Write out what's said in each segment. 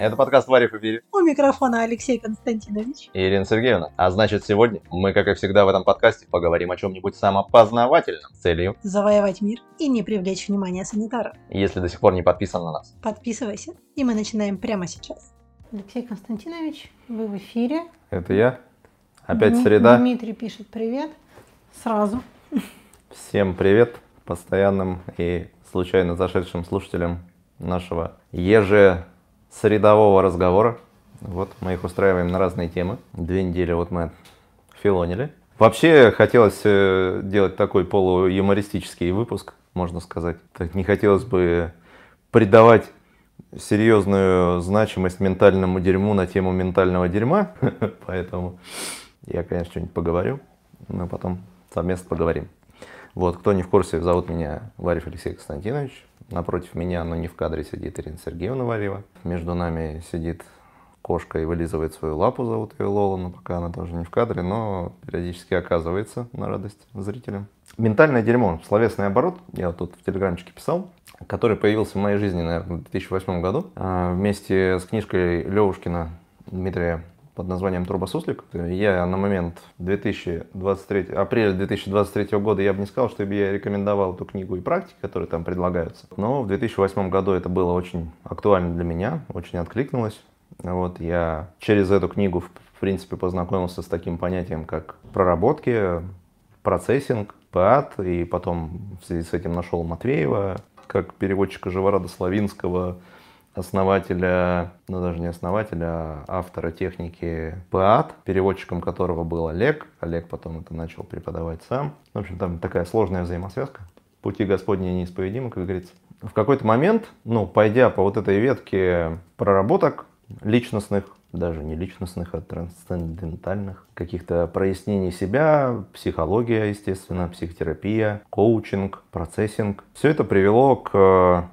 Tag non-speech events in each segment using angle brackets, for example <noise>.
Это подкаст «Варив и Бири» У микрофона Алексей Константинович. и Ирина Сергеевна. А значит, сегодня мы, как и всегда в этом подкасте, поговорим о чем-нибудь самопознавательном с целью. Завоевать мир и не привлечь внимание санитаров. Если до сих пор не подписан на нас, Подписывайся, и мы начинаем прямо сейчас. Алексей Константинович, вы в эфире. это я. Опять Дми- среда. Дмитрий пишет привет. Сразу. Всем привет постоянным и случайно зашедшим слушателям нашего ежесредового разговора. Вот мы их устраиваем на разные темы. Две недели вот мы филонили. Вообще хотелось э, делать такой полуюмористический выпуск, можно сказать. Так не хотелось бы придавать серьезную значимость ментальному дерьму на тему ментального дерьма, <laughs> поэтому я, конечно, что-нибудь поговорю, но потом совместно поговорим. Вот, кто не в курсе, зовут меня Варев Алексей Константинович. Напротив меня, но не в кадре, сидит Ирина Сергеевна Варева. Между нами сидит кошка и вылизывает свою лапу, зовут ее Лола, но пока она тоже не в кадре, но периодически оказывается на радость зрителям. Ментальное дерьмо, словесный оборот, я вот тут в телеграмчике писал, который появился в моей жизни, наверное, в 2008 году, а, вместе с книжкой Левушкина Дмитрия под названием «Турбосуслик». Я на момент 2023, апреля 2023 года я бы не сказал, что я рекомендовал эту книгу и практики, которые там предлагаются. Но в 2008 году это было очень актуально для меня, очень откликнулось. Вот я через эту книгу, в принципе, познакомился с таким понятием, как проработки, процессинг, ПАД, и потом в связи с этим нашел Матвеева, как переводчика Живорада Славинского, основателя, ну даже не основателя, а автора техники ПАД, переводчиком которого был Олег. Олег потом это начал преподавать сам. В общем, там такая сложная взаимосвязка. Пути Господни неисповедимы, как говорится. В какой-то момент, ну, пойдя по вот этой ветке проработок личностных, даже не личностных, а трансцендентальных, каких-то прояснений себя, психология, естественно, психотерапия, коучинг, процессинг. Все это привело к,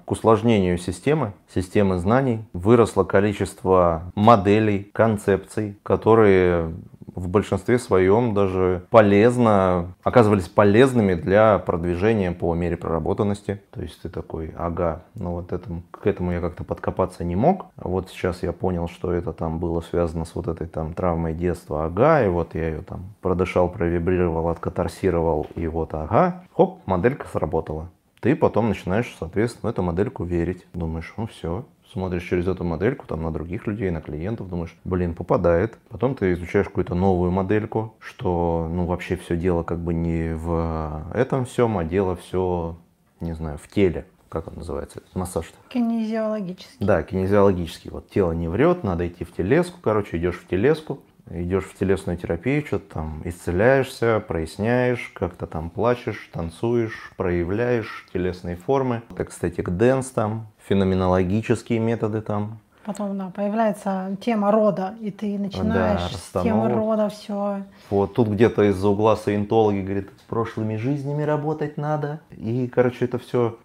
к усложнению системы, системы знаний. Выросло количество моделей, концепций, которые в большинстве своем даже полезно, оказывались полезными для продвижения по мере проработанности. То есть ты такой, ага, ну вот этому, к этому я как-то подкопаться не мог. Вот сейчас я понял, что это там было связано с вот этой там травмой детства, ага, и вот я ее там продышал, провибрировал, откатарсировал, и вот ага, хоп, моделька сработала. Ты потом начинаешь, соответственно, эту модельку верить. Думаешь, ну все, смотришь через эту модельку там на других людей, на клиентов, думаешь, блин, попадает. Потом ты изучаешь какую-то новую модельку, что, ну, вообще все дело как бы не в этом всем, а дело все, не знаю, в теле. Как он называется? Массаж-то. Кинезиологически. Да, кинезиологический. Вот тело не врет, надо идти в телеску. Короче, идешь в телеску, идешь в телесную терапию, что-то там исцеляешься, проясняешь, как-то там плачешь, танцуешь, проявляешь телесные формы. Это, кстати, dance там, феноменологические методы там. Потом, да, появляется тема рода, и ты начинаешь с темы рода все. Вот тут где-то из-за угла саентологи говорит, с прошлыми жизнями работать надо. И, короче, это все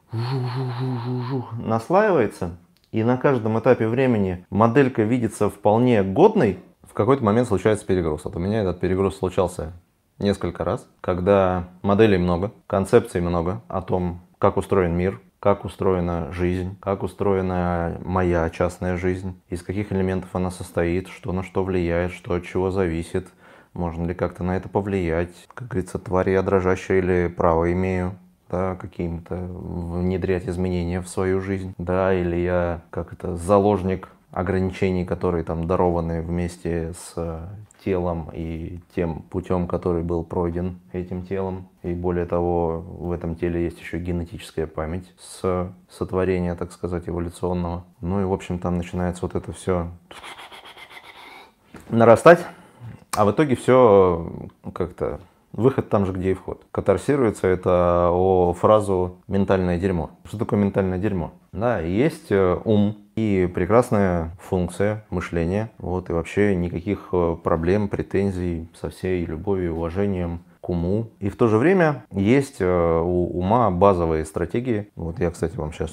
наслаивается. И на каждом этапе времени моделька видится вполне годной. В какой-то момент случается перегруз. Вот у меня этот перегруз случался несколько раз, когда моделей много, концепций много о том, как устроен мир, как устроена жизнь, как устроена моя частная жизнь, из каких элементов она состоит, что на что влияет, что от чего зависит, можно ли как-то на это повлиять. Как говорится, тварь я дрожащая или право имею? Да, каким-то внедрять изменения в свою жизнь, да, или я как это заложник ограничений, которые там дарованы вместе с телом и тем путем, который был пройден этим телом. И более того, в этом теле есть еще генетическая память с сотворения, так сказать, эволюционного. Ну и, в общем, там начинается вот это все нарастать, а в итоге все как-то Выход там же, где и вход. Катарсируется это о фразу «ментальное дерьмо». Что такое ментальное дерьмо? Да, есть э, ум и прекрасная функция мышления. Вот, и вообще никаких э, проблем, претензий со всей любовью и уважением к уму. И в то же время есть э, у ума базовые стратегии. Вот я, кстати, вам сейчас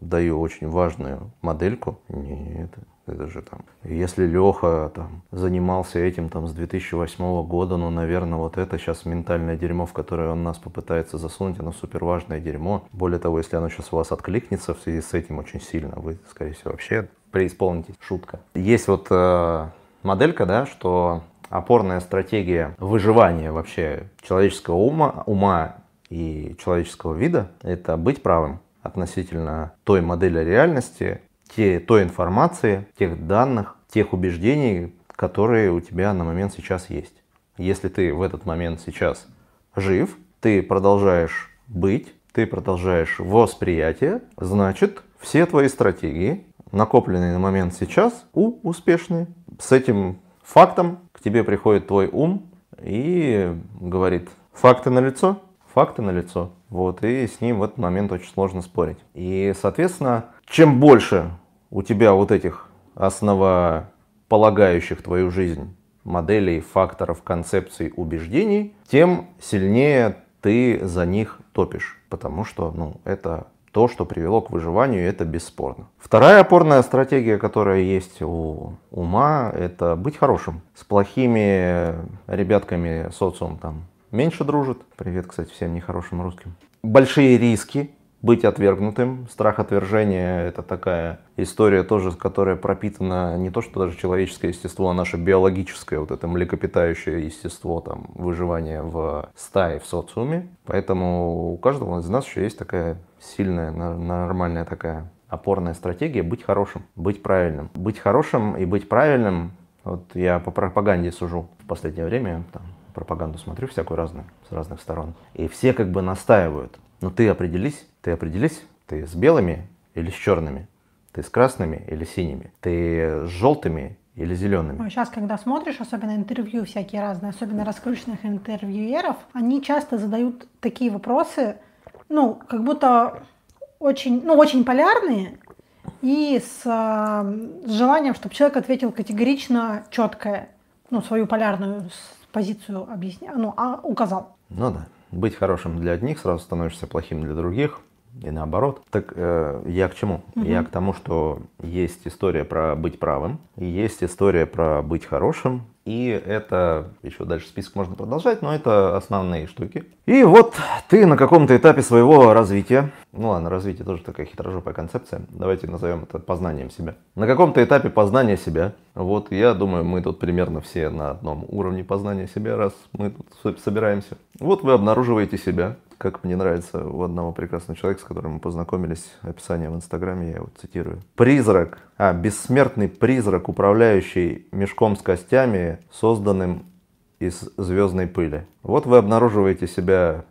даю очень важную модельку. Не, это же там, если Леха там занимался этим там с 2008 года, ну, наверное, вот это сейчас ментальное дерьмо, в которое он нас попытается засунуть, оно супер важное дерьмо. Более того, если оно сейчас у вас откликнется в связи с этим очень сильно, вы, скорее всего, вообще преисполнитесь. Шутка. Есть вот э, моделька, да, что опорная стратегия выживания вообще человеческого ума, ума и человеческого вида – это быть правым относительно той модели реальности, те, той информации, тех данных, тех убеждений, которые у тебя на момент сейчас есть. Если ты в этот момент сейчас жив, ты продолжаешь быть, ты продолжаешь восприятие, значит, все твои стратегии, накопленные на момент сейчас, у успешные. С этим фактом к тебе приходит твой ум и говорит, факты на лицо, факты на лицо. Вот, и с ним в этот момент очень сложно спорить. И, соответственно, чем больше у тебя вот этих основополагающих твою жизнь моделей, факторов, концепций, убеждений, тем сильнее ты за них топишь. Потому что ну, это то, что привело к выживанию, это бесспорно. Вторая опорная стратегия, которая есть у ума, это быть хорошим. С плохими ребятками социум там меньше дружит. Привет, кстати, всем нехорошим русским. Большие риски быть отвергнутым. Страх отвержения – это такая история тоже, которая пропитана не то, что даже человеческое естество, а наше биологическое, вот это млекопитающее естество, там, выживание в стае, в социуме. Поэтому у каждого из нас еще есть такая сильная, нормальная такая опорная стратегия быть хорошим, быть правильным. Быть хорошим и быть правильным, вот я по пропаганде сужу в последнее время, там, пропаганду смотрю всякую разную, с разных сторон. И все как бы настаивают. Но ты определись, ты определись, ты с белыми или с черными, ты с красными или синими, ты с желтыми или зелеными. Сейчас, когда смотришь, особенно интервью всякие разные, особенно раскрученных интервьюеров, они часто задают такие вопросы, ну, как будто очень, ну, очень полярные, и с, с желанием, чтобы человек ответил категорично, четко, ну, свою полярную позицию объясня, ну, а указал. Ну да. Быть хорошим для одних, сразу становишься плохим для других и наоборот. Так э, я к чему? Угу. Я к тому, что есть история про быть правым, есть история про быть хорошим, и это, еще дальше список можно продолжать, но это основные штуки. И вот ты на каком-то этапе своего развития, ну ладно, развитие тоже такая хитрожопая концепция, давайте назовем это познанием себя. На каком-то этапе познания себя, вот я думаю, мы тут примерно все на одном уровне познания себя, раз мы тут собираемся. Вот вы обнаруживаете себя, как мне нравится у одного прекрасного человека, с которым мы познакомились, описание в Инстаграме, я его цитирую. Призрак, а, бессмертный призрак, управляющий мешком с костями, созданным из звездной пыли. Вот вы обнаруживаете себя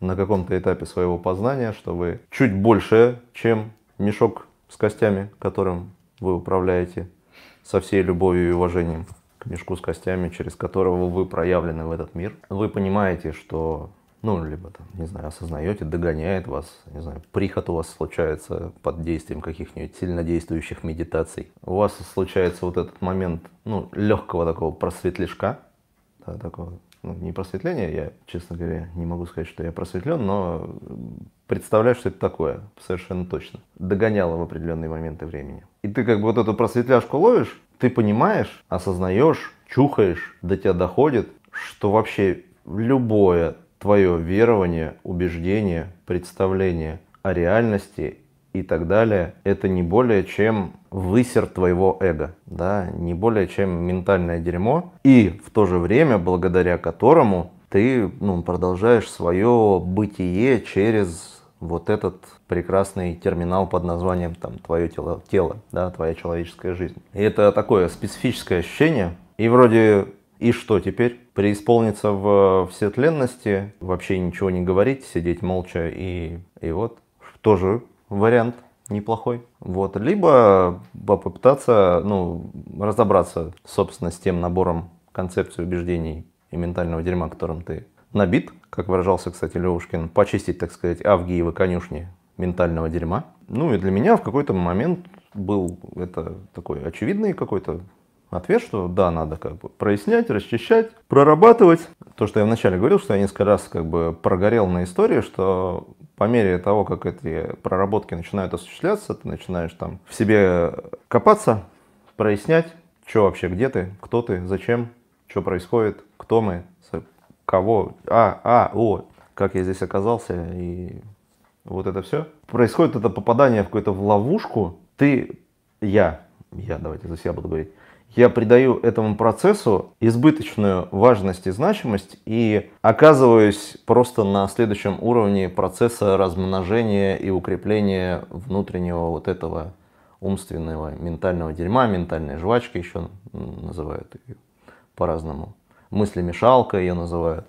на каком-то этапе своего познания, что вы чуть больше, чем мешок с костями, которым вы управляете со всей любовью и уважением к мешку с костями, через которого вы проявлены в этот мир. Вы понимаете, что ну, либо там, не знаю, осознаете, догоняет вас, не знаю, приход у вас случается под действием каких-нибудь сильнодействующих медитаций. У вас случается вот этот момент, ну, легкого такого просветлежка, да, такого, ну, не просветления, я, честно говоря, не могу сказать, что я просветлен, но представляю, что это такое, совершенно точно. Догоняло в определенные моменты времени. И ты как бы вот эту просветляшку ловишь, ты понимаешь, осознаешь, чухаешь, до тебя доходит, что вообще любое твое верование, убеждение, представление о реальности и так далее, это не более чем высер твоего эго, да, не более чем ментальное дерьмо, и в то же время, благодаря которому ты ну, продолжаешь свое бытие через вот этот прекрасный терминал под названием там твое тело, тело, да, твоя человеческая жизнь. И это такое специфическое ощущение. И вроде и что теперь? Преисполниться в всетленности, вообще ничего не говорить, сидеть молча и, и вот тоже вариант неплохой. Вот. Либо попытаться ну, разобраться, собственно, с тем набором концепций, убеждений и ментального дерьма, которым ты набит, как выражался, кстати, Левушкин, почистить, так сказать, Авгиевы конюшни ментального дерьма. Ну и для меня в какой-то момент был это такой очевидный какой-то ответ, что да, надо как бы прояснять, расчищать, прорабатывать. То, что я вначале говорил, что я несколько раз как бы прогорел на истории, что по мере того, как эти проработки начинают осуществляться, ты начинаешь там в себе копаться, прояснять, что вообще, где ты, кто ты, зачем, что происходит, кто мы, кого, а, а, о, как я здесь оказался и вот это все. Происходит это попадание в какую-то ловушку. Ты, я, я, давайте за себя буду говорить, я придаю этому процессу избыточную важность и значимость и оказываюсь просто на следующем уровне процесса размножения и укрепления внутреннего вот этого умственного, ментального дерьма, ментальной жвачки еще называют ее по-разному. Мыслемешалка ее называют.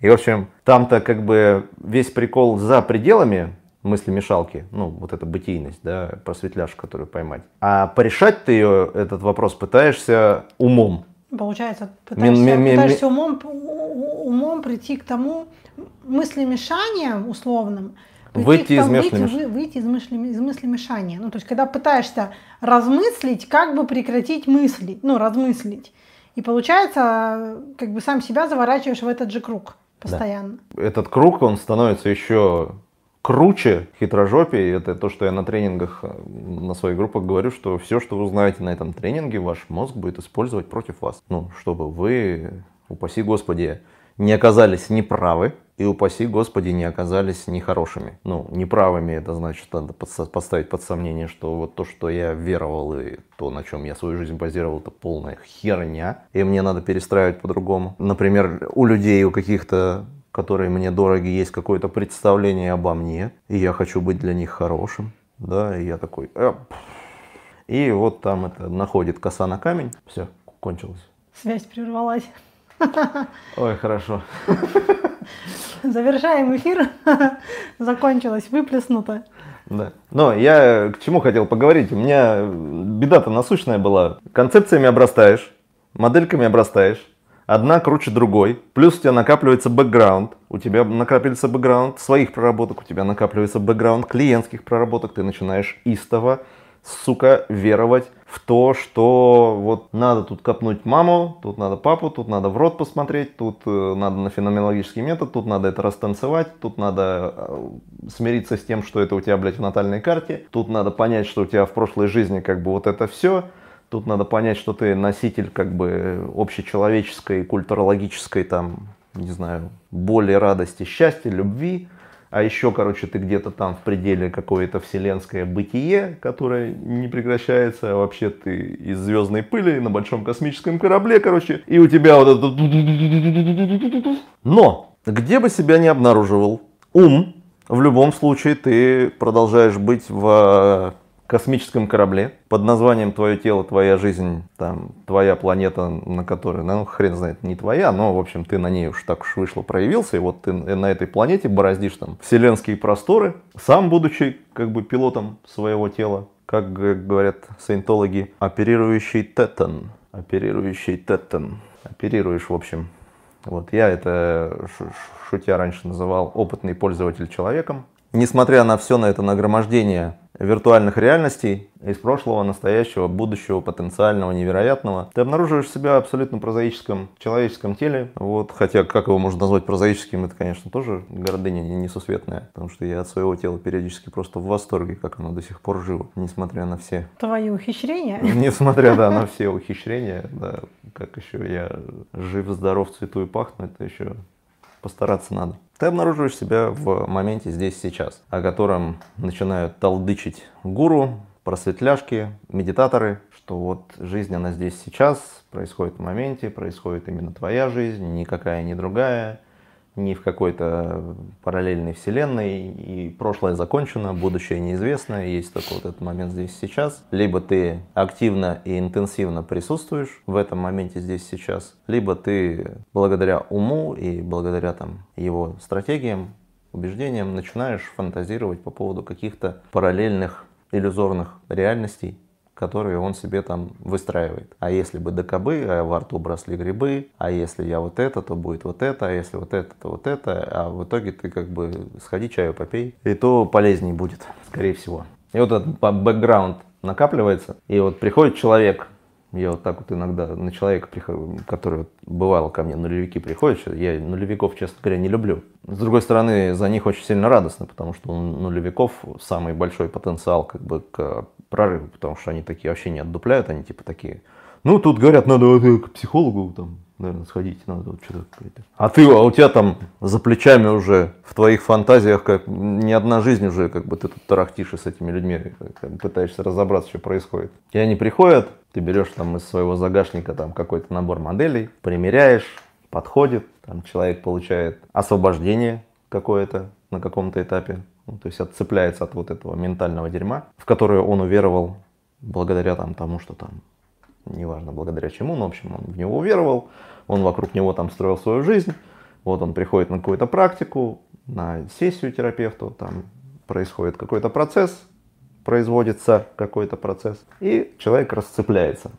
И, в общем, там-то как бы весь прикол за пределами мысли мешалки, ну, вот эта бытийность, да, просветляш, которую поймать. А порешать ты ее, этот вопрос, пытаешься умом. Получается, пытаешься, ми, ми, пытаешься умом, умом прийти к тому мыслемешанием условным, выйти, из, выйти, вы, выйти из, мысли, из мыслемешания. Ну, то есть, когда пытаешься размыслить, как бы прекратить мыслить, ну, размыслить. И получается, как бы сам себя заворачиваешь в этот же круг постоянно. Да. Этот круг, он становится еще круче хитрожопие, это то, что я на тренингах, э, на своих группах говорю, что все, что вы узнаете на этом тренинге, ваш мозг будет использовать против вас. Ну, чтобы вы, упаси Господи, не оказались неправы, и упаси Господи, не оказались нехорошими. Ну, неправыми это значит, надо поставить под сомнение, что вот то, что я веровал, и то, на чем я свою жизнь базировал, это полная херня, и мне надо перестраивать по-другому. Например, у людей, у каких-то которые мне дороги, есть какое-то представление обо мне, и я хочу быть для них хорошим, да, и я такой, э, и вот там это находит коса на камень, все, кончилось. Связь прервалась. Ой, хорошо. Завершаем эфир. Закончилось, выплеснуто. Да. Но я к чему хотел поговорить. У меня беда-то насущная была. Концепциями обрастаешь, модельками обрастаешь, одна круче другой, плюс у тебя накапливается бэкграунд, у тебя накапливается бэкграунд своих проработок, у тебя накапливается бэкграунд клиентских проработок, ты начинаешь истово, сука, веровать в то, что вот надо тут копнуть маму, тут надо папу, тут надо в рот посмотреть, тут э, надо на феноменологический метод, тут надо это растанцевать, тут надо э, смириться с тем, что это у тебя, блядь, в натальной карте, тут надо понять, что у тебя в прошлой жизни как бы вот это все, Тут надо понять, что ты носитель как бы общечеловеческой, культурологической, там, не знаю, боли, радости, счастья, любви. А еще, короче, ты где-то там в пределе какое-то вселенское бытие, которое не прекращается. А вообще ты из звездной пыли на большом космическом корабле, короче. И у тебя вот это... Но, где бы себя не обнаруживал, ум, в любом случае ты продолжаешь быть в космическом корабле под названием «Твое тело, твоя жизнь», там, твоя планета, на которой, ну, хрен знает, не твоя, но, в общем, ты на ней уж так уж вышло, проявился, и вот ты на этой планете бороздишь там вселенские просторы, сам будучи, как бы, пилотом своего тела, как говорят саентологи, оперирующий тетан, оперирующий тетан, оперируешь, в общем. Вот я это шутя раньше называл опытный пользователь человеком. Несмотря на все на это нагромождение виртуальных реальностей из прошлого, настоящего, будущего, потенциального, невероятного. Ты обнаруживаешь себя абсолютно прозаическом человеческом теле. Вот, хотя, как его можно назвать прозаическим, это, конечно, тоже гордыня несусветная. Потому что я от своего тела периодически просто в восторге, как оно до сих пор живо, несмотря на все... Твои ухищрения? <laughs> Несмотря, да, на все ухищрения, да, как еще я жив, здоров, цвету и пахну, это еще постараться надо. Ты обнаруживаешь себя в моменте здесь сейчас, о котором начинают толдычить гуру, просветляшки, медитаторы, что вот жизнь, она здесь сейчас, происходит в моменте, происходит именно твоя жизнь, никакая не другая, ни в какой-то параллельной вселенной, и прошлое закончено, будущее неизвестно, есть только вот этот момент здесь сейчас. Либо ты активно и интенсивно присутствуешь в этом моменте здесь сейчас, либо ты благодаря уму и благодаря там его стратегиям, убеждениям начинаешь фантазировать по поводу каких-то параллельных иллюзорных реальностей, которые он себе там выстраивает. А если бы докобы, а во рту бросли грибы, а если я вот это, то будет вот это, а если вот это, то вот это, а в итоге ты как бы сходи чаю попей, и то полезнее будет, скорее всего. И вот этот бэкграунд накапливается, и вот приходит человек Я вот так вот иногда на человека, который бывало ко мне, нулевики приходят, я нулевиков, честно говоря, не люблю. С другой стороны, за них очень сильно радостно, потому что у нулевиков самый большой потенциал как бы к прорыву, потому что они такие вообще не отдупляют, они типа такие, ну тут говорят, надо к психологу там, наверное, сходить, надо вот что-то. какое-то». А ты, а у тебя там за плечами уже в твоих фантазиях как не одна жизнь уже, как бы ты тут тарахтишь с этими людьми, как пытаешься разобраться, что происходит. И они приходят, ты берешь там из своего загашника там какой-то набор моделей, примеряешь, подходит, там человек получает освобождение какое-то на каком-то этапе, ну, то есть отцепляется от вот этого ментального дерьма, в которое он уверовал благодаря там тому, что там неважно благодаря чему, но в общем он в него уверовал, он вокруг него там строил свою жизнь, вот он приходит на какую-то практику, на сессию терапевту, там происходит какой-то процесс, производится какой-то процесс, и человек расцепляется.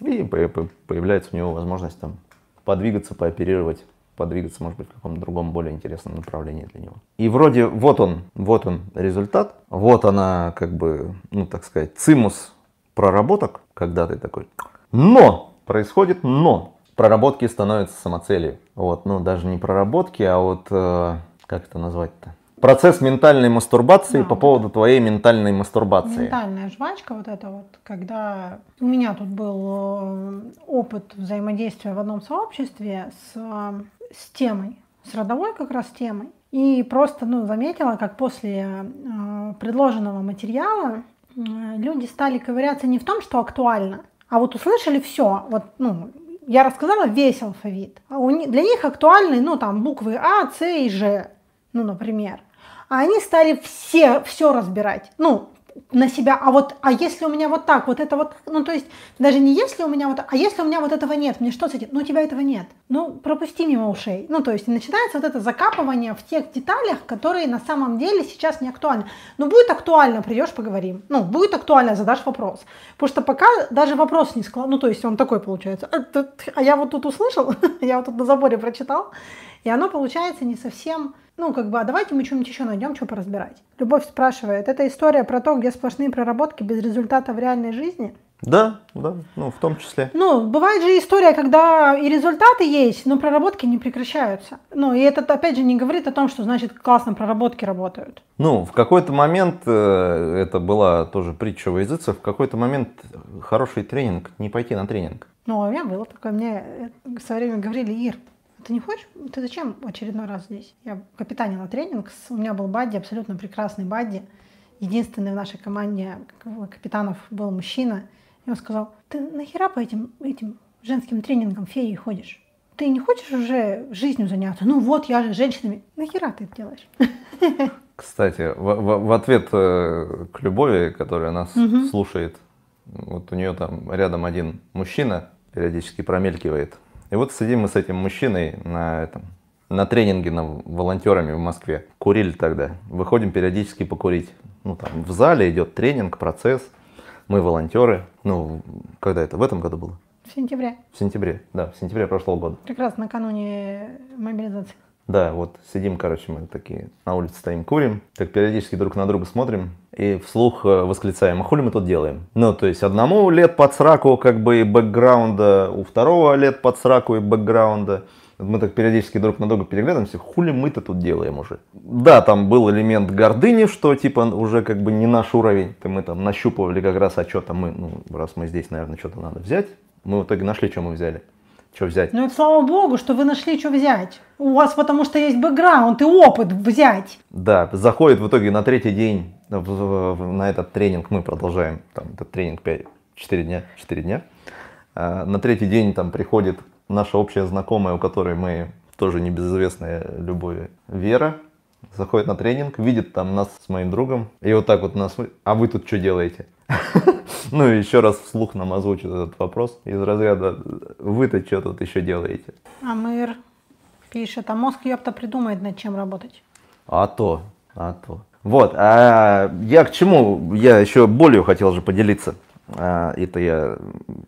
И по- по- появляется у него возможность там подвигаться, пооперировать, подвигаться, может быть, в каком-то другом, более интересном направлении для него. И вроде вот он, вот он результат, вот она, как бы, ну, так сказать, цимус проработок, когда ты такой. Но! Происходит но! Проработки становятся самоцелью. Вот, ну, даже не проработки, а вот, э, как это назвать-то? Процесс ментальной мастурбации Да, по поводу твоей ментальной мастурбации. Ментальная жвачка вот это вот, когда у меня тут был э, опыт взаимодействия в одном сообществе с, э, с темой, с родовой как раз темой. И просто ну, заметила, как после э, предложенного материала люди стали ковыряться не в том, что актуально, а вот услышали все. Вот, ну, я рассказала весь алфавит. А для них актуальны, ну, там, буквы А, С и Ж, ну, например. А они стали все, все разбирать. Ну, на себя, а вот, а если у меня вот так, вот это вот, ну, то есть, даже не если у меня вот, а если у меня вот этого нет, мне что с этим? Ну, у тебя этого нет. Ну, пропусти мимо ушей. Ну, то есть, начинается вот это закапывание в тех деталях, которые на самом деле сейчас не актуальны. Ну, будет актуально, придешь, поговорим. Ну, будет актуально, задашь вопрос. Потому что пока даже вопрос не склад, ну, то есть, он такой получается, а, а я вот тут услышал, <laughs> я вот тут на заборе прочитал, и оно получается не совсем, ну, как бы, а давайте мы что-нибудь еще найдем, что поразбирать. Любовь спрашивает, это история про то, где сплошные проработки без результата в реальной жизни? Да, да, ну, в том числе. Ну, бывает же история, когда и результаты есть, но проработки не прекращаются. Ну, и это, опять же, не говорит о том, что, значит, классно проработки работают. Ну, в какой-то момент, э, это была тоже притча во языцах, в какой-то момент хороший тренинг, не пойти на тренинг. Ну, а у меня было такое, мне со временем говорили, Ир, ты не хочешь, ты зачем очередной раз здесь? Я капитанила тренинг, у меня был бадди, абсолютно прекрасный бадди. Единственный в нашей команде капитанов был мужчина. И он сказал, ты нахера по этим, этим женским тренингам феи ходишь? Ты не хочешь уже жизнью заняться? Ну вот, я же с женщинами. Нахера ты это делаешь? <laughs> Кстати, в, в- в ответ э, к Любови, которая нас Мгм. слушает, вот у нее там рядом один мужчина периодически промелькивает. И вот сидим мы с этим мужчиной на этом на тренинге на волонтерами в Москве. Курили тогда. Выходим периодически покурить. Ну, там в зале идет тренинг, процесс. Мы волонтеры. Ну, когда это? В этом году было? В сентябре. В сентябре. Да, в сентябре прошлого года. Как раз накануне мобилизации. Да, вот сидим, короче, мы такие на улице стоим, курим, так периодически друг на друга смотрим и вслух э, восклицаем, а хули мы тут делаем? Ну, то есть одному лет под сраку как бы и бэкграунда, у второго лет под сраку и бэкграунда. Мы так периодически друг на друга переглядываемся, хули мы-то тут делаем уже? Да, там был элемент гордыни, что типа уже как бы не наш уровень. То Мы там нащупывали как раз, а мы, ну, раз мы здесь, наверное, что-то надо взять. Мы в итоге нашли, что мы взяли. Что взять? Ну и слава богу, что вы нашли, что взять. У вас потому что есть бэкграунд и опыт взять. Да, заходит в итоге на третий день в- в- в- на этот тренинг, мы продолжаем, там, этот тренинг 5, 4 дня, 4 дня. А, На третий день там приходит наша общая знакомая, у которой мы тоже небезызвестная любовь, Вера, заходит на тренинг, видит там нас с моим другом, и вот так вот нас, а вы тут что делаете? <laughs> Ну еще раз вслух нам озвучит этот вопрос из разряда, вы-то что тут еще делаете? А мэр пишет, а мозг ёпта придумает, над чем работать. А то, а то. Вот, а я к чему? Я еще болью хотел же поделиться. А, это я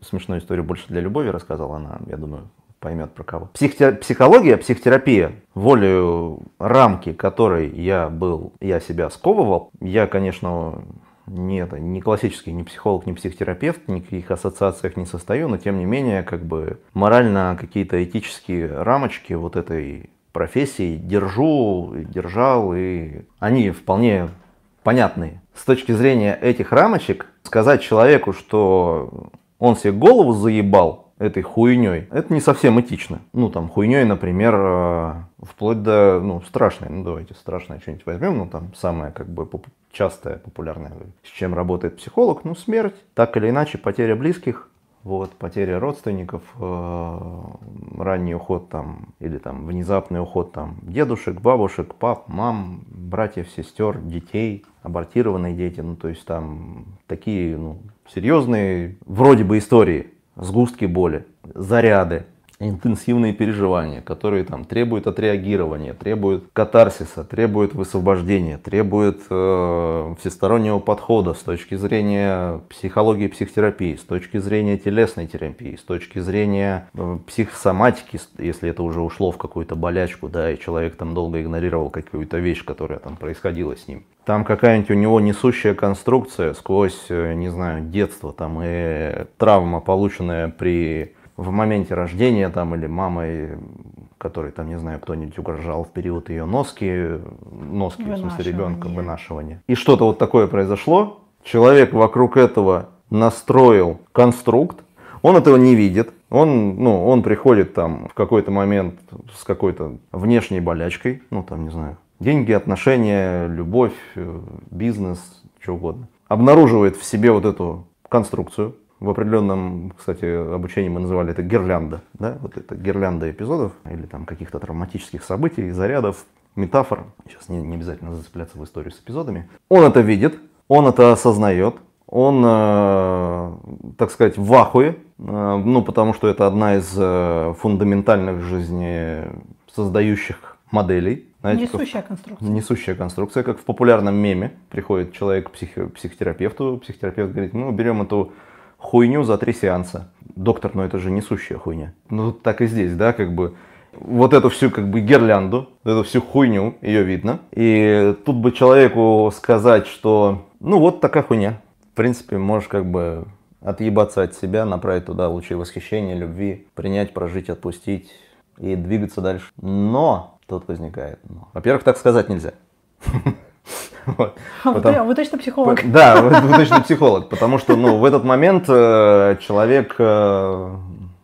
смешную историю больше для Любови рассказал, она, я думаю, поймет про кого. Психте- психология, психотерапия, волею рамки которой я был, я себя сковывал, я, конечно, нет, не классический, не психолог, не психотерапевт, никаких ассоциациях не состою, но тем не менее, как бы морально какие-то этические рамочки вот этой профессии держу, держал, и они вполне понятные. С точки зрения этих рамочек, сказать человеку, что он себе голову заебал этой хуйней, это не совсем этично. Ну, там, хуйней, например, э, вплоть до, ну, страшной, ну, давайте страшное что-нибудь возьмем, ну, там, самое, как бы, частое, популярное, с чем работает психолог, ну, смерть, так или иначе, потеря близких, вот, потеря родственников, э, ранний уход там, или там внезапный уход там дедушек, бабушек, пап, мам, братьев, сестер, детей, абортированные дети, ну, то есть там такие, ну, серьезные вроде бы истории, сгустки боли, заряды, интенсивные переживания, которые там требуют отреагирования, требуют катарсиса, требуют высвобождения, требуют э, всестороннего подхода с точки зрения психологии, психотерапии, с точки зрения телесной терапии, с точки зрения э, психосоматики, если это уже ушло в какую-то болячку, да, и человек там долго игнорировал какую-то вещь, которая там происходила с ним. Там какая-нибудь у него несущая конструкция сквозь, э, не знаю, детство там и травма, полученная при в моменте рождения там или мамой, которой там, не знаю, кто-нибудь угрожал в период ее носки, носки, в смысле ребенка, вынашивания. И что-то вот такое произошло, человек вокруг этого настроил конструкт, он этого не видит, он, ну, он приходит там в какой-то момент с какой-то внешней болячкой, ну там, не знаю, деньги, отношения, любовь, э, бизнес, что угодно. Обнаруживает в себе вот эту конструкцию, в определенном, кстати, обучении мы называли это гирлянда, да, вот это гирлянда эпизодов или там каких-то травматических событий, зарядов, метафор. Сейчас не, не обязательно зацепляться в историю с эпизодами. Он это видит, он это осознает, он, э, так сказать, в ахуе, э, ну, потому что это одна из э, фундаментальных жизни создающих моделей. Знаете, несущая как, конструкция. Несущая конструкция, как в популярном меме. Приходит человек к псих, психотерапевту, психотерапевт говорит, ну, берем эту хуйню за три сеанса. Доктор, ну это же несущая хуйня. Ну так и здесь, да, как бы вот эту всю как бы гирлянду, эту всю хуйню, ее видно. И тут бы человеку сказать, что ну вот такая хуйня. В принципе, можешь как бы отъебаться от себя, направить туда лучи восхищения, любви, принять, прожить, отпустить и двигаться дальше. Но тут возникает. Во-первых, так сказать нельзя. <laughs> <laughs> Вот. А Потом... вы, вы точно психолог? <laughs> Да, вы, вы точно психолог, потому что ну, в этот момент э, человек э,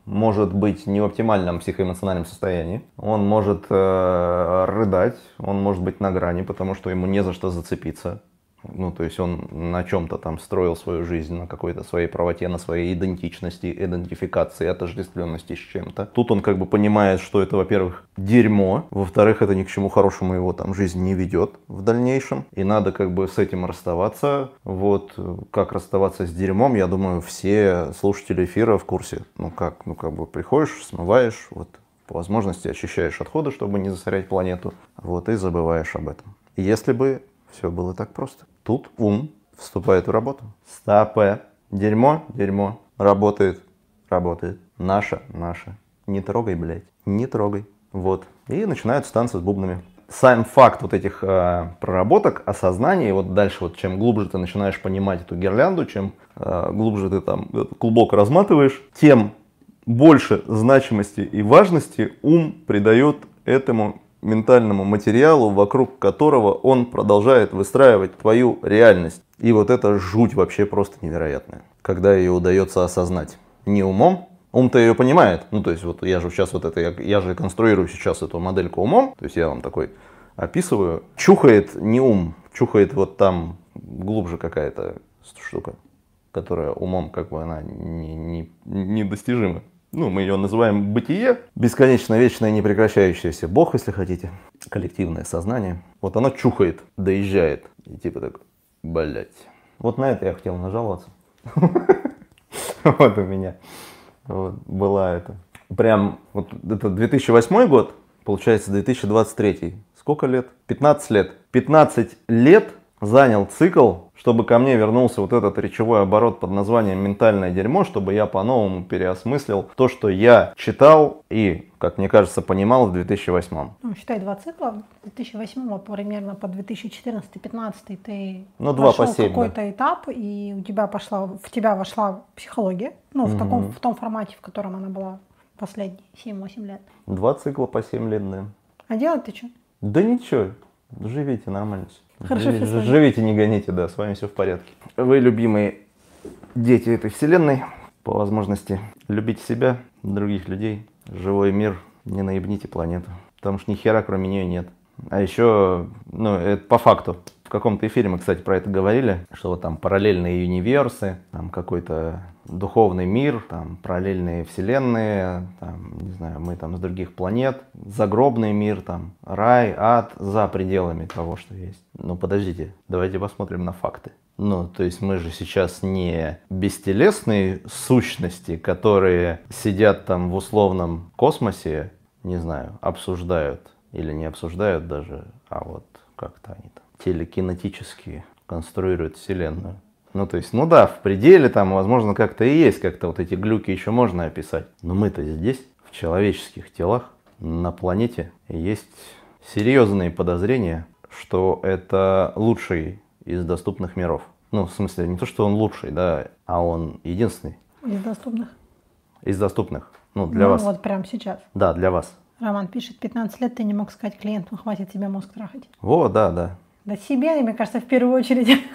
может быть не в оптимальном психоэмоциональном состоянии. Он может э, рыдать, он может быть на грани, потому что ему не за что зацепиться. Ну, то есть он на чем-то там строил свою жизнь, на какой-то своей правоте, на своей идентичности, идентификации, отождествленности с чем-то. Тут он как бы понимает, что это, во-первых, дерьмо, во-вторых, это ни к чему хорошему его там жизнь не ведет в дальнейшем, и надо как бы с этим расставаться. Вот, как расставаться с дерьмом, я думаю, все слушатели эфира в курсе. Ну как, ну как бы приходишь, смываешь, вот, по возможности очищаешь отходы, чтобы не засорять планету, вот, и забываешь об этом. Если бы все было так просто. Тут ум вступает в работу. Стопе. Дерьмо, дерьмо. Работает, работает. Наша, наша. Не трогай, блядь. Не трогай. Вот. И начинаются танцы с бубнами. Сам факт вот этих э, проработок, осознания, и вот дальше, вот чем глубже ты начинаешь понимать эту гирлянду, чем э, глубже ты там клубок разматываешь, тем больше значимости и важности ум придает этому ментальному материалу, вокруг которого он продолжает выстраивать твою реальность. И вот это жуть вообще просто невероятная, когда ее удается осознать. Не умом, ум-то ее понимает. Ну, то есть, вот я же сейчас вот это, я, я же конструирую сейчас эту модельку умом, то есть я вам такой описываю. Чухает не ум, чухает вот там глубже какая-то штука, которая умом как бы она не, не, недостижима ну, мы ее называем бытие, бесконечно вечное, непрекращающееся Бог, если хотите, коллективное сознание. Вот оно чухает, доезжает, и типа так, блять. Вот на это я хотел нажаловаться. <laughs> Вот у меня была это. Прям, вот это 2008 год, получается 2023. Сколько лет? 15 лет. 15 лет занял цикл, чтобы ко мне вернулся вот этот речевой оборот под названием «ментальное дерьмо», чтобы я по-новому переосмыслил то, что я читал и, как мне кажется, понимал в 2008. Ну, считай, два цикла. 2008 примерно по 2014-2015 ты Ну, два по какой-то этап, и у тебя пошла, в тебя вошла психология, ну, в, таком, в том формате, в котором она была последние 7-8 лет. Два цикла по 7 лет, да. А делать ты что? Да ничего, живите нормально. Хорошо, вами. живите, не гоните, да, с вами все в порядке. Вы любимые дети этой вселенной, по возможности любите себя, других людей, живой мир, не наебните планету, потому что ни хера кроме нее нет. А еще, ну, это по факту. В каком-то эфире мы, кстати, про это говорили, что вот там параллельные универсы, там какой-то духовный мир, там параллельные вселенные, там, не знаю, мы там с других планет, загробный мир, там, рай, ад за пределами того, что есть. Ну, подождите, давайте посмотрим на факты. Ну, то есть мы же сейчас не бестелесные сущности, которые сидят там в условном космосе, не знаю, обсуждают или не обсуждают даже, а вот как-то они там телекинетически конструируют Вселенную. Ну, то есть, ну да, в пределе там, возможно, как-то и есть, как-то вот эти глюки еще можно описать. Но мы-то здесь, в человеческих телах, на планете, есть серьезные подозрения, что это лучший из доступных миров. Ну, в смысле, не то, что он лучший, да, а он единственный Из доступных? из доступных. Ну, для Ну, вас. вот прямо сейчас. Да, для вас. Роман пишет, 15 лет ты не мог сказать клиенту, хватит тебе мозг трахать. Во, да, да. Да себе, мне кажется, в первую очередь. <laughs>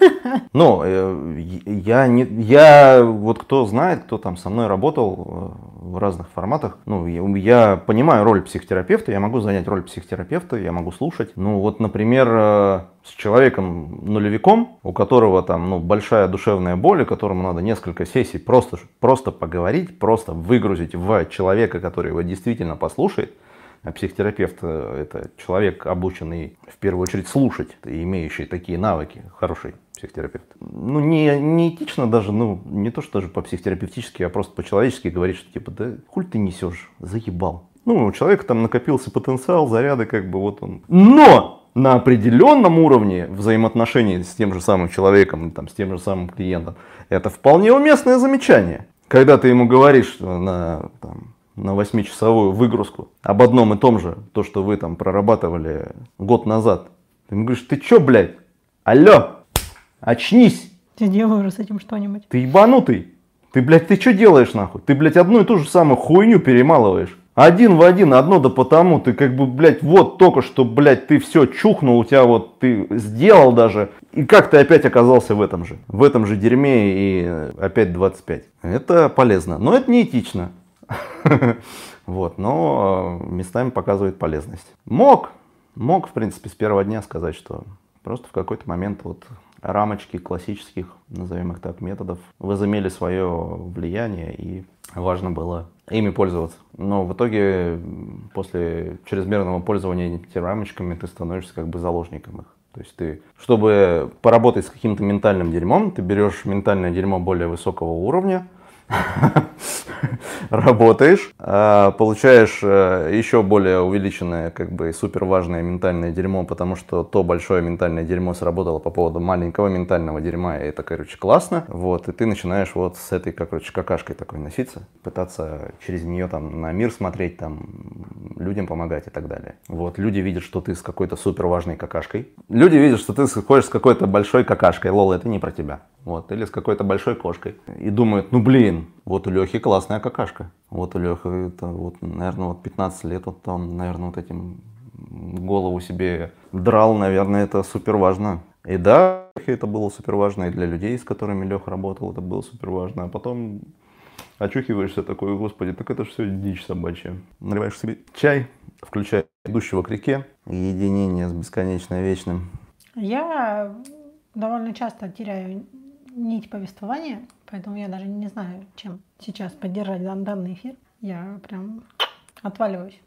Ну, э, я не, я вот кто знает, кто там со мной работал э, в разных форматах, ну, я, я понимаю роль психотерапевта, я могу занять роль психотерапевта, я могу слушать. Ну, вот, например, э, с человеком нулевиком, у которого там, ну, большая душевная боль, и которому надо несколько сессий просто, просто поговорить, просто выгрузить в человека, который его действительно послушает, а психотерапевт э, это человек, обученный в первую очередь слушать, и имеющий такие навыки, хороший психотерапевт. Ну, не, не этично даже, ну, не то, что даже по-психотерапевтически, а просто по-человечески говорить, что типа, да хуль ты несешь, заебал. Ну, у человека там накопился потенциал, заряды, как бы вот он. Но! На определенном уровне взаимоотношений с тем же самым человеком, там, с тем же самым клиентом, это вполне уместное замечание. Когда ты ему говоришь что на, там, на 8-часовую выгрузку об одном и том же, то, что вы там прорабатывали год назад. Ты ему говоришь, ты чё, блядь? Алло, очнись, Сделай уже с этим что-нибудь. ты ебанутый. Ты, блядь, ты что делаешь нахуй? Ты, блядь, одну и ту же самую хуйню перемалываешь. Один в один, одно да потому, ты как бы, блядь, вот только что, блядь, ты все чухнул, у тебя вот, ты сделал даже, и как ты опять оказался в этом же, в этом же дерьме и опять 25. Это полезно, но это не этично. <laughs> Вот, но э, местами показывает полезность. Мог, мог, в принципе, с первого дня сказать, что просто в какой-то момент вот рамочки классических, назовем их так, методов возымели свое влияние и важно было ими пользоваться. Но в итоге после чрезмерного пользования этими рамочками ты становишься как бы заложником их. То есть ты, чтобы поработать с каким-то ментальным дерьмом, ты берешь ментальное дерьмо более высокого уровня, работаешь, а, получаешь э, еще более увеличенное, как бы супер важное ментальное дерьмо, потому что то большое ментальное дерьмо сработало по поводу маленького ментального дерьма, и это, короче, классно. Вот, и ты начинаешь вот с этой, короче, какашкой такой носиться, пытаться через нее там на мир смотреть, там, людям помогать и так далее. Вот, люди видят, что ты с какой-то супер важной какашкой. Люди видят, что ты ходишь с какой-то большой какашкой. Лол, это не про тебя. Вот, или с какой-то большой кошкой. И думают, ну блин, вот у Лехи классная какашка. Вот у Лехи, это вот, наверное, вот 15 лет, вот он, наверное, вот этим голову себе драл, наверное, это супер важно. И да, это было супер важно, и для людей, с которыми Леха работал, это было супер важно. А потом очухиваешься такой, господи, так это же все дичь собачья. Наливаешь себе чай, включая идущего к реке, единение с бесконечно вечным. Я довольно часто теряю нить повествования, поэтому я даже не знаю, чем сейчас поддержать дан- данный эфир. Я прям отваливаюсь.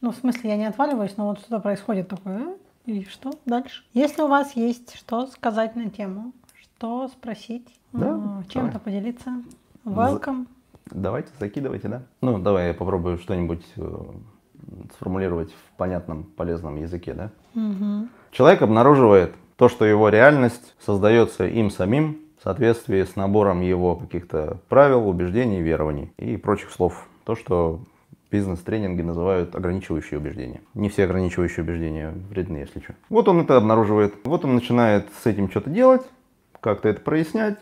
Ну, в смысле, я не отваливаюсь, но вот что-то происходит такое. «А? И что дальше? Если у вас есть что сказать на тему, что спросить, Да, м, чем-то поделиться, welcome. Давайте, закидывайте, да? Ну, давай я попробую что-нибудь э, сформулировать в понятном, полезном языке, да? Мгм. Человек обнаруживает То, что его реальность создается им самим соответствии с набором его каких-то правил, убеждений, верований и прочих слов. То, что бизнес-тренинги называют ограничивающие убеждения. Не все ограничивающие убеждения вредны, если что. Вот он это обнаруживает. Вот он начинает с этим что-то делать, как-то это прояснять,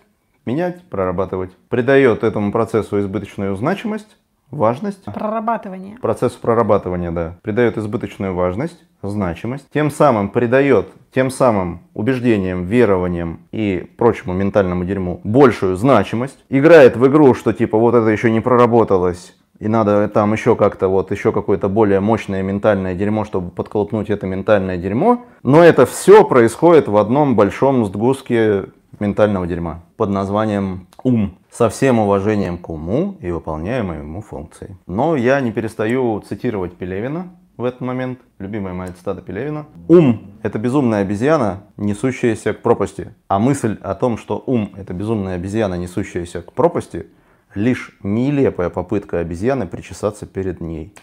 менять, прорабатывать. Придает этому процессу избыточную значимость, важность. Прорабатывание. Процессу прорабатывания, да. Придает избыточную важность, значимость. Тем самым придает тем самым убеждениям, верованиям и прочему ментальному дерьму большую значимость. Играет в игру, что типа вот это еще не проработалось, и надо там еще как-то вот еще какое-то более мощное ментальное дерьмо, чтобы подколпнуть это ментальное дерьмо. Но это все происходит в одном большом сгустке ментального дерьма под названием ум. Со всем уважением к уму и выполняемой ему функции. Но я не перестаю цитировать Пелевина в этот момент, любимая моя цитата Пелевина. Ум – это безумная обезьяна, несущаяся к пропасти. А мысль о том, что ум – это безумная обезьяна, несущаяся к пропасти, лишь нелепая попытка обезьяны причесаться перед ней,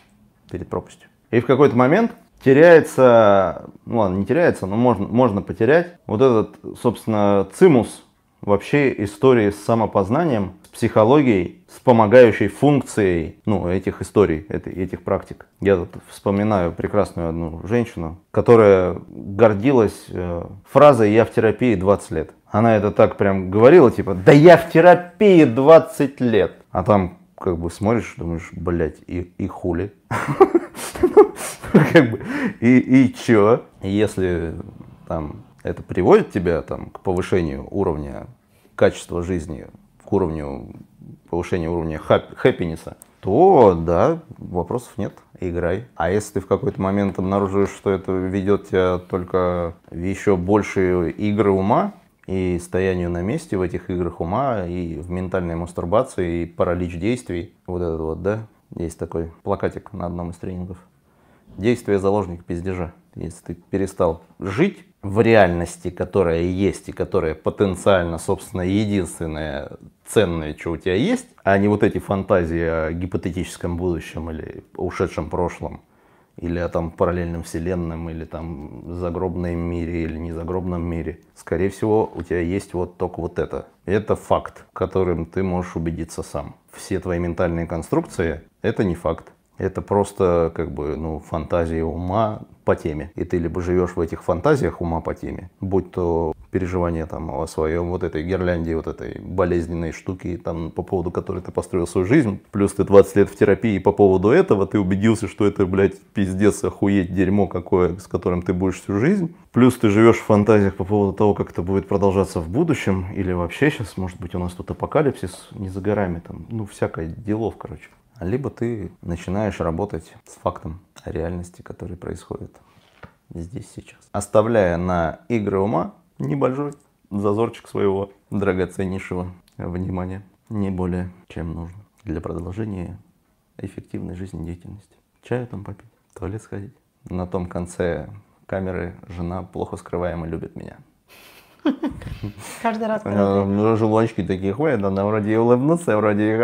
перед пропастью. И в какой-то момент теряется, ну ладно, не теряется, но можно, можно потерять вот этот, собственно, цимус вообще истории с самопознанием, с психологией, с помогающей функцией ну, этих историй, этих практик. Я тут вспоминаю прекрасную одну женщину, которая гордилась э, фразой «я в терапии 20 лет». Она это так прям говорила, типа «да я в терапии 20 лет». А там как бы смотришь, думаешь, блядь, и, и хули. <laughs> Бы, и, и чё? Если там это приводит тебя там, к повышению уровня качества жизни, к уровню повышения уровня хэппинеса, то да, вопросов нет, играй. А если ты в какой-то момент обнаруживаешь, что это ведет тебя только в еще большие игры ума, и стоянию на месте в этих играх ума, и в ментальной мастурбации, и паралич действий. Вот этот вот, да? Есть такой плакатик на одном из тренингов. Действие заложник пиздежа. Если ты перестал жить в реальности, которая есть и которая потенциально, собственно, единственное ценное, что у тебя есть, а не вот эти фантазии о гипотетическом будущем или ушедшем прошлом, или о там параллельном вселенном, или там загробном мире, или незагробном мире. Скорее всего, у тебя есть вот только вот это. Это факт, которым ты можешь убедиться сам. Все твои ментальные конструкции — это не факт. Это просто как бы ну, фантазия ума по теме. И ты либо живешь в этих фантазиях ума по теме, будь то переживание там о своем вот этой гирлянде, вот этой болезненной штуки, там, по поводу которой ты построил свою жизнь, плюс ты 20 лет в терапии, по поводу этого ты убедился, что это, блядь, пиздец, охуеть, дерьмо какое, с которым ты будешь всю жизнь, плюс ты живешь в фантазиях по поводу того, как это будет продолжаться в будущем, или вообще сейчас, может быть, у нас тут апокалипсис не за горами, там, ну, всякое делов, короче. Либо ты начинаешь работать с фактом реальности, который происходит здесь сейчас. Оставляя на игры ума небольшой зазорчик своего драгоценнейшего внимания. Не более, чем нужно для продолжения эффективной жизнедеятельности. Чаю там попить, туалет сходить. На том конце камеры жена плохо скрываемо любит меня. <laughs> Каждый раз, когда ты... Желудочки такие ходят, она вроде и улыбнуться, вроде и...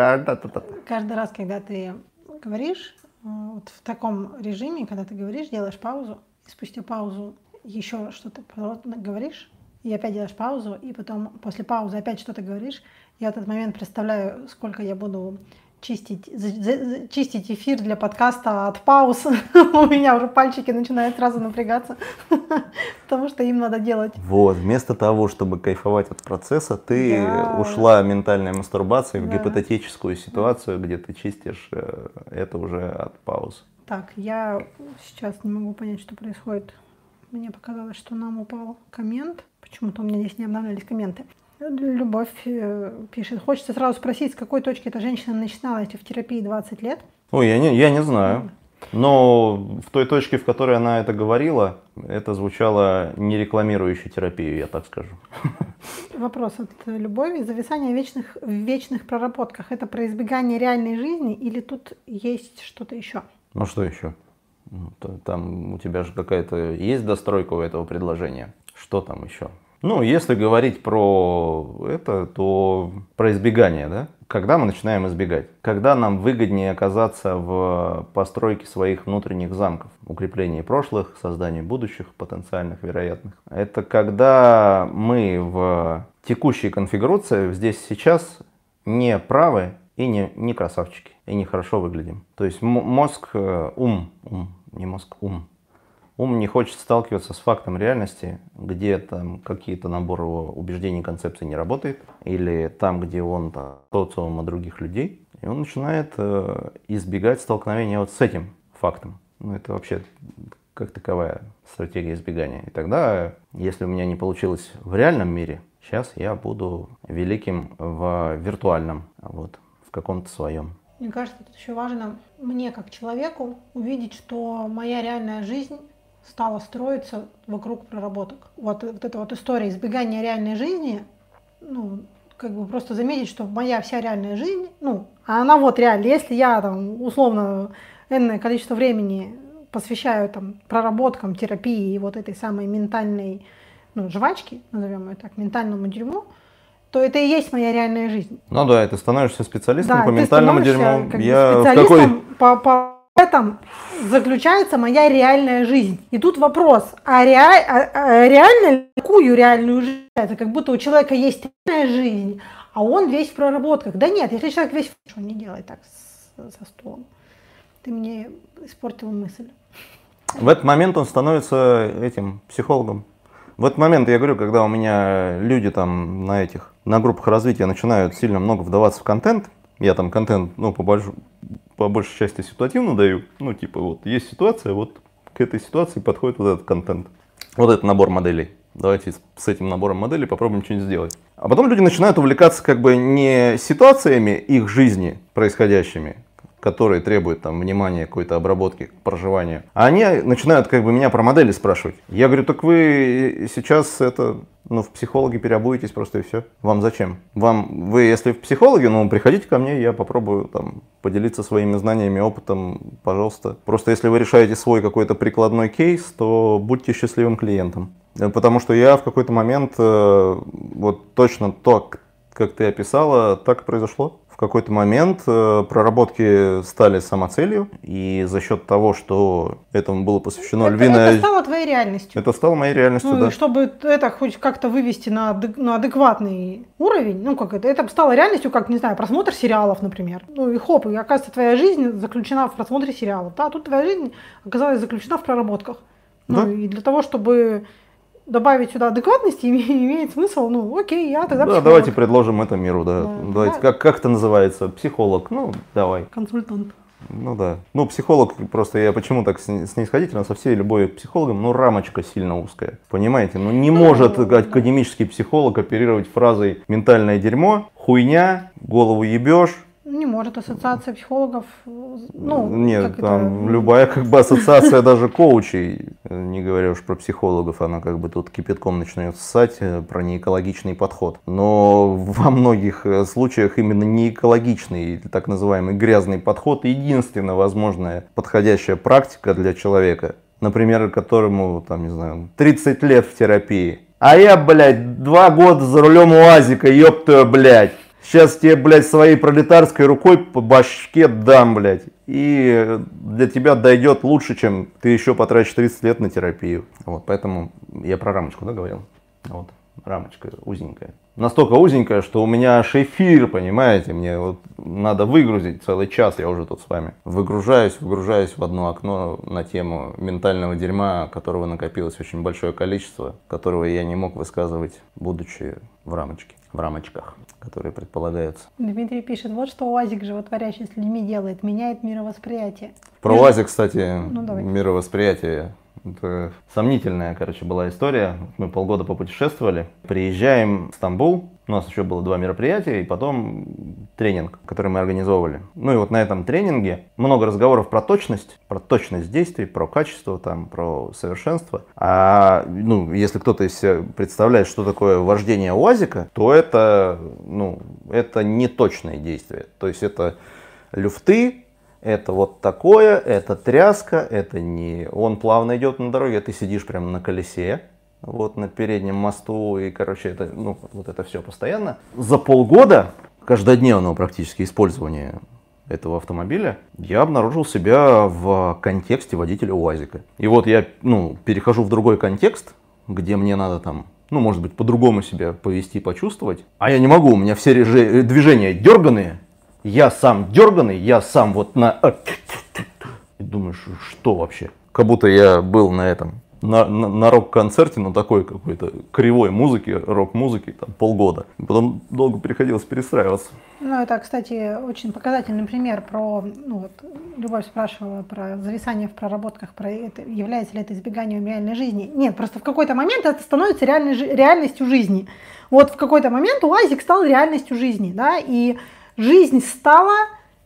Каждый раз, когда ты говоришь, э, вот в таком режиме, когда ты говоришь, делаешь паузу, и спустя паузу еще что-то говоришь, и опять делаешь паузу, и потом после паузы опять что-то говоришь. Я в этот момент представляю, сколько я буду чистить, чистить эфир для подкаста от пауз. <laughs> У меня уже пальчики начинают сразу напрягаться, <laughs> потому что им надо делать. Вот, вместо того, чтобы кайфовать от процесса, ты Я... ушла ментальной мастурбацией да. в гипотетическую ситуацию, где ты чистишь э, это уже от пауз. Так, я сейчас не могу понять, что происходит. Мне показалось, что нам упал коммент. Почему-то у меня здесь не обновлялись комменты. Любовь э, пишет. Хочется сразу спросить, с какой точки эта женщина начинала эти в терапии 20 лет? Ой, я не, я не знаю. Но в той точке, в которой она это говорила, это звучало не рекламирующей терапию, я так скажу. <laughs> Вопрос от Любови. Зависание в вечных, в вечных проработках – это про избегание реальной жизни или тут есть что-то еще? Ну что еще? Ну, там у тебя же какая-то есть достройка у этого предложения. Что там еще? Ну, если говорить про это, то про избегание, да? Когда мы начинаем избегать? Когда нам выгоднее оказаться в постройке своих внутренних замков, укреплении прошлых, создании будущих, потенциальных, вероятных. Это когда мы в текущей конфигурации здесь сейчас не правы и не, не красавчики, и не хорошо выглядим. То есть мозг, э, ум, ум, не мозг, ум, Ум не хочет сталкиваться с фактом реальности, где там какие-то наборы его убеждений, концепций не работает, или там, где он социума других людей, и он начинает э, избегать столкновения вот с этим фактом. Ну, это вообще как таковая стратегия избегания. И тогда, если у меня не получилось в реальном мире, сейчас я буду великим в виртуальном, вот, в каком-то своем. Мне кажется, тут еще важно мне, как человеку, увидеть, что моя реальная жизнь стала строиться вокруг проработок. Вот, вот эта вот история избегания реальной жизни, ну, как бы просто заметить, что моя вся реальная жизнь, ну, а она вот реально, если я там условно энное количество времени посвящаю там проработкам, терапии и вот этой самой ментальной, ну, жвачки, назовем ее так, ментальному дерьму, то это и есть моя реальная жизнь. Ну да, ты становишься специалистом да, по ментальному дерьму. Как я специалистом какой... по, по этом заключается моя реальная жизнь. И тут вопрос, а, реаль, а, а реально какую реальную жизнь? Это как будто у человека есть реальная жизнь, а он весь в проработках. Да нет, если человек весь. Он не делает так с, со стулом. Ты мне испортил мысль. В этот момент он становится этим психологом. В этот момент, я говорю, когда у меня люди там на этих, на группах развития начинают сильно много вдаваться в контент, я там контент, ну, по, больш... по большей части ситуативно даю. Ну, типа, вот есть ситуация, вот к этой ситуации подходит вот этот контент. Вот этот набор моделей. Давайте с этим набором моделей попробуем что-нибудь сделать. А потом люди начинают увлекаться как бы не ситуациями их жизни происходящими, которые требуют там внимания, какой-то обработки, проживания. А они начинают как бы меня про модели спрашивать. Я говорю, так вы сейчас это ну, в психологи переобуетесь просто и все. Вам зачем? Вам, вы, если в психологи, ну, приходите ко мне, я попробую там поделиться своими знаниями, опытом, пожалуйста. Просто если вы решаете свой какой-то прикладной кейс, то будьте счастливым клиентом. Э, потому что я в какой-то момент, э, вот точно то, как ты описала, так и произошло в какой-то момент э, проработки стали самоцелью, и за счет того, что этому было посвящено это, львиное... Это стало твоей реальностью. Это стало моей реальностью, ну, да. чтобы это хоть как-то вывести на, на адекватный уровень, ну как это, это стало реальностью, как, не знаю, просмотр сериалов, например. Ну и хоп, и оказывается, твоя жизнь заключена в просмотре сериалов. Да, тут твоя жизнь оказалась заключена в проработках. Ну да. и для того, чтобы добавить сюда адекватности <laughs> имеет смысл, ну, окей, я тогда Да, психолог. давайте предложим это миру, да. да. Давайте, да. Как, как это называется? Психолог, ну, давай. Консультант. Ну да. Ну, психолог, просто я почему так снисходительно со всей любовью к психологам, ну, рамочка сильно узкая. Понимаете? Ну, не ну, может академический психолог оперировать фразой «ментальное дерьмо», «хуйня», «голову ебешь», не может ассоциация психологов, ну, нет, там это... любая как бы ассоциация даже коучей, не говоря уж про психологов, она как бы тут кипятком начнет ссать э, про неэкологичный подход. Но во многих э, случаях именно неэкологичный, так называемый грязный подход единственная возможная подходящая практика для человека, например, которому, там, не знаю, 30 лет в терапии. А я, блядь, два года за рулем УАЗика, ёптую, блядь. Сейчас тебе, блядь, своей пролетарской рукой по башке дам, блядь. И для тебя дойдет лучше, чем ты еще потратишь 30 лет на терапию. Вот, поэтому я про рамочку, да, говорил? Вот, рамочка узенькая. Настолько узенькая, что у меня аж эфир, понимаете, мне вот надо выгрузить целый час, я уже тут с вами. Выгружаюсь, выгружаюсь в одно окно на тему ментального дерьма, которого накопилось очень большое количество, которого я не мог высказывать, будучи в рамочке, в рамочках которые предполагаются. Дмитрий пишет, вот что УАЗик животворящий с людьми делает, меняет мировосприятие. Про УАЗик, кстати, ну, мировосприятие это сомнительная, короче, была история. Мы полгода попутешествовали. Приезжаем в Стамбул. У нас еще было два мероприятия и потом тренинг, который мы организовывали. Ну и вот на этом тренинге много разговоров про точность, про точность действий, про качество, там, про совершенство. А ну, если кто-то из себя представляет, что такое вождение УАЗика, то это, ну, это не точное действие. То есть это люфты, это вот такое, это тряска, это не... Он плавно идет на дороге, а ты сидишь прямо на колесе, вот на переднем мосту, и, короче, это, ну, вот это все постоянно. За полгода каждодневного практически использования этого автомобиля, я обнаружил себя в контексте водителя УАЗика. И вот я, ну, перехожу в другой контекст, где мне надо там, ну, может быть, по-другому себя повести, почувствовать. А я не могу, у меня все реже- движения дерганые, я сам дерганый, я сам вот на... И думаешь, что вообще? Как будто я был на этом, на, на, на рок-концерте, на такой какой-то кривой музыке, рок-музыке, там полгода. Потом долго приходилось перестраиваться. Ну, это, кстати, очень показательный пример про, ну вот, Любовь спрашивала про зависание в проработках, про это, является ли это избеганием реальной жизни. Нет, просто в какой-то момент это становится реальной, реальностью жизни. Вот в какой-то момент УАЗик стал реальностью жизни, да, и жизнь стала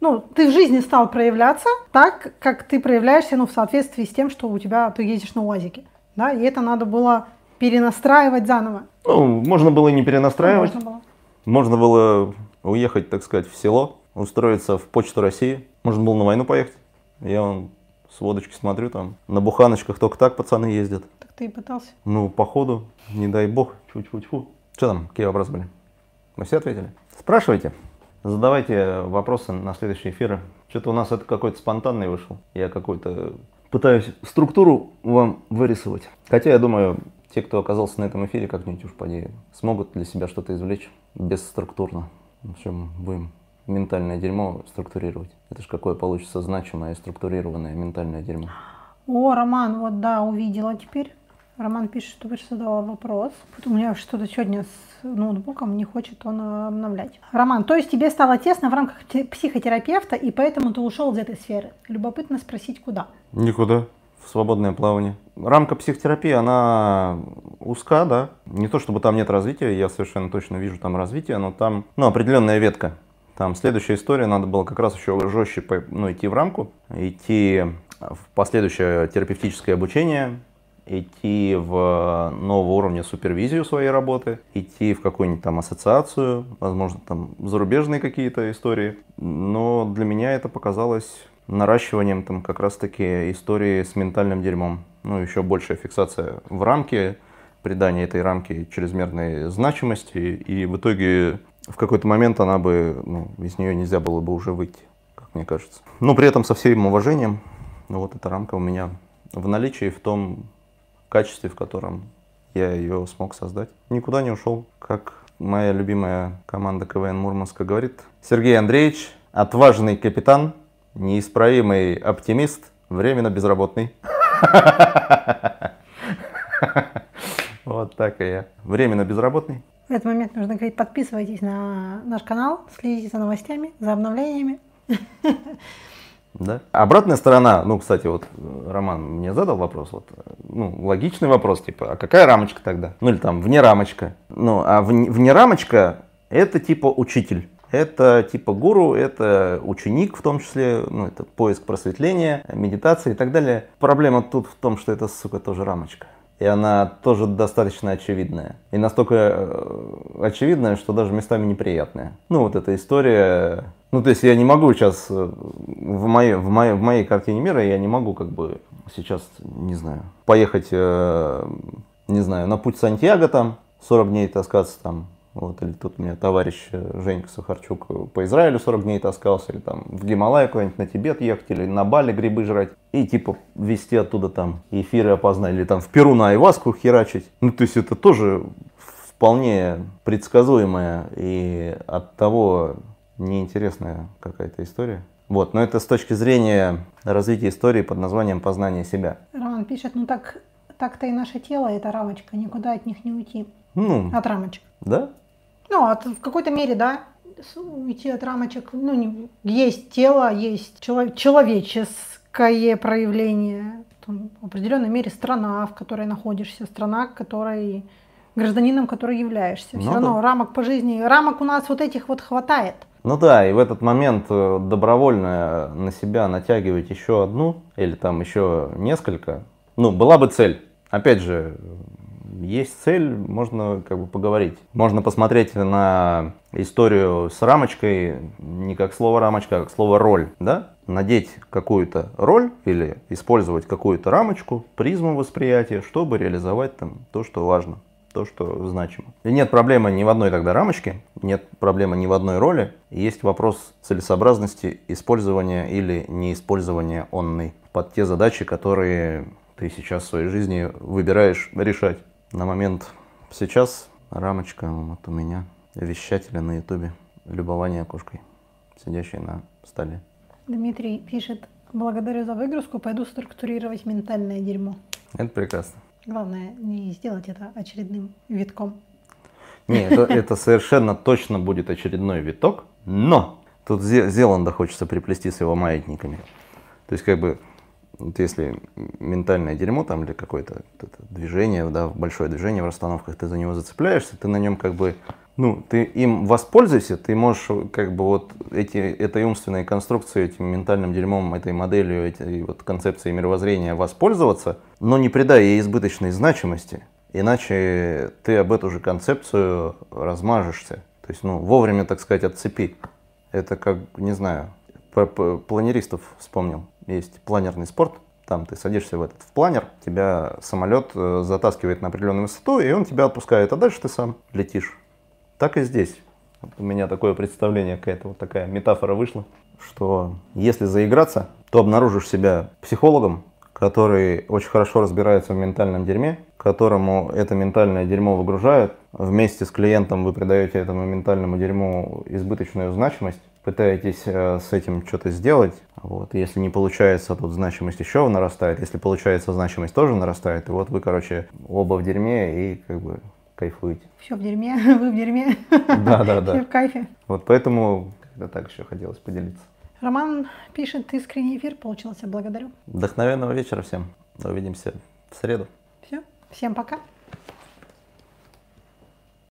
ну, ты в жизни стал проявляться так, как ты проявляешься, ну, в соответствии с тем, что у тебя, ты едешь на УАЗике, да, и это надо было перенастраивать заново. Ну, можно было и не перенастраивать. Можно было. Можно было уехать, так сказать, в село, устроиться в Почту России. Можно было на войну поехать. Я вон с водочки смотрю, там на буханочках только так пацаны ездят. Так ты и пытался. Ну, походу, не дай бог, чуть-чуть-чуть. Что там, какие вопросы были? Мы все ответили? Спрашивайте. Задавайте вопросы на следующие эфиры. Что-то у нас это какой-то спонтанный вышел. Я какой-то пытаюсь структуру вам вырисовать. Хотя я думаю, те, кто оказался на этом эфире, как-нибудь уж поди, смогут для себя что-то извлечь бесструктурно. В общем, будем ментальное дерьмо структурировать. Это же какое получится значимое, структурированное ментальное дерьмо. О, Роман, вот да, увидела теперь. Роман пишет, что выше вопрос. У меня что-то сегодня с ноутбуком не хочет он э, обновлять. Роман, то есть тебе стало тесно в рамках те- психотерапевта, и поэтому ты ушел из этой сферы. Любопытно спросить, куда? Никуда. В свободное плавание. Рамка психотерапии, она узка, да. Не то чтобы там нет развития, я совершенно точно вижу там развитие, но там ну, определенная ветка. Там следующая история, надо было как раз еще жестче ну, идти в рамку, идти в последующее терапевтическое обучение, идти в нового уровня супервизию своей работы, идти в какую-нибудь там ассоциацию, возможно, там зарубежные какие-то истории. Но для меня это показалось наращиванием там как раз-таки истории с ментальным дерьмом. Ну, еще большая фиксация в рамке, придание этой рамке чрезмерной значимости, и в итоге в какой-то момент она бы, ну, из нее нельзя было бы уже выйти, как мне кажется. Но при этом со всем уважением, вот эта рамка у меня в наличии в том качестве, в котором я ее смог создать. Никуда не ушел. Как моя любимая команда КВН Мурманска говорит, Сергей Андреевич, отважный капитан, неисправимый оптимист, временно безработный. <laughs> Вот так и я. Временно безработный. В этот момент нужно говорить, подписывайтесь на наш канал, следите за новостями, за обновлениями. <laughs> Да. Обратная сторона, ну, кстати, вот э, Роман мне задал вопрос, вот, э, ну, логичный вопрос, типа, а какая рамочка тогда? Ну, или там, вне рамочка. Ну, а вне, вне рамочка это типа учитель. Это типа гуру, это ученик в том числе, ну, это поиск просветления, медитация и так далее. Проблема тут в том, что это, сука, тоже рамочка. И она тоже достаточно очевидная. И настолько э, очевидная, что даже местами неприятная. Ну, вот эта история... Ну, то есть я не могу сейчас... э, В моей, в моей, в моей картине мира я не могу как бы сейчас, не знаю, поехать, э, не знаю, на путь Сантьяго там, 40 дней таскаться там, вот, или тут у меня товарищ э, Женька Сахарчук э, по Израилю 40 дней таскался, или там в Гималай куда-нибудь на Тибет ехать, или на Бали грибы жрать, и типа везти оттуда там эфиры опознать, или там в Перу на Айваску херачить. Ну, то есть это тоже вполне предсказуемая и от того неинтересная какая-то история. Вот, но это с точки зрения развития истории под названием «Познание себя». Роман пишет, ну так, так-то и наше тело, это рамочка, никуда от них не уйти. Ну, От рамочек. да? Ну, от, в какой-то мере, да, уйти от рамочек. Ну, не- есть тело, есть чело- человеческое проявление. Там, в определенной мере страна, в которой находишься, страна, которой гражданином, который являешься. Все Ну равно да. рамок по жизни, рамок у нас вот этих вот хватает. Ну да, и в этот момент э, добровольно на себя натягивать еще одну или там еще несколько, ну, была бы цель. Опять же, есть цель, можно как бы поговорить. Можно посмотреть на историю с рамочкой не как слово рамочка, а как слово роль, да? надеть какую-то роль или использовать какую-то рамочку, призму восприятия, чтобы реализовать там то, что важно, то, что значимо. И нет проблемы ни в одной тогда рамочке, нет проблемы ни в одной роли. Есть вопрос целесообразности использования или неиспользования онной под те задачи, которые ты сейчас в своей жизни выбираешь решать. На момент сейчас рамочка вот у меня вещателя на ютубе, любование кошкой, сидящей на столе. Дмитрий пишет, благодарю за выгрузку, пойду структурировать ментальное дерьмо. Это прекрасно. Главное не сделать это очередным витком. Не, это, <laughs> это совершенно точно будет очередной виток, но тут Зе- Зеланда хочется приплести с его маятниками. То есть как бы вот если ментальное дерьмо там или какое-то движение, да, большое движение в расстановках, ты за него зацепляешься, ты на нем как бы, ну, ты им воспользуйся, ты можешь как бы вот эти, этой умственной конструкцией, этим ментальным дерьмом, этой моделью, этой вот концепцией мировоззрения воспользоваться, но не придая ей избыточной значимости, иначе ты об эту же концепцию размажешься. То есть, ну, вовремя, так сказать, отцепи. Это как, не знаю, про планеристов вспомнил. Есть планерный спорт, там ты садишься в этот в планер, тебя самолет э, затаскивает на определенную высоту, и он тебя отпускает, а дальше ты сам летишь. Так и здесь. Вот у меня такое представление, какая-то вот такая метафора вышла, что если заиграться, то обнаружишь себя психологом, который очень хорошо разбирается в ментальном дерьме, которому это ментальное дерьмо выгружают. Вместе с клиентом вы придаете этому ментальному дерьму избыточную значимость, пытаетесь э, с этим что-то сделать. Вот. Если не получается, тут значимость еще нарастает. Если получается, значимость тоже нарастает. И вот вы, короче, оба в дерьме и как бы кайфуете. Все в дерьме, <laughs> вы в дерьме. Да, да, Все да. в кайфе. Вот поэтому как-то так еще хотелось поделиться. Роман пишет, искренний эфир получился, благодарю. Вдохновенного вечера всем. Увидимся в среду. Все, всем пока.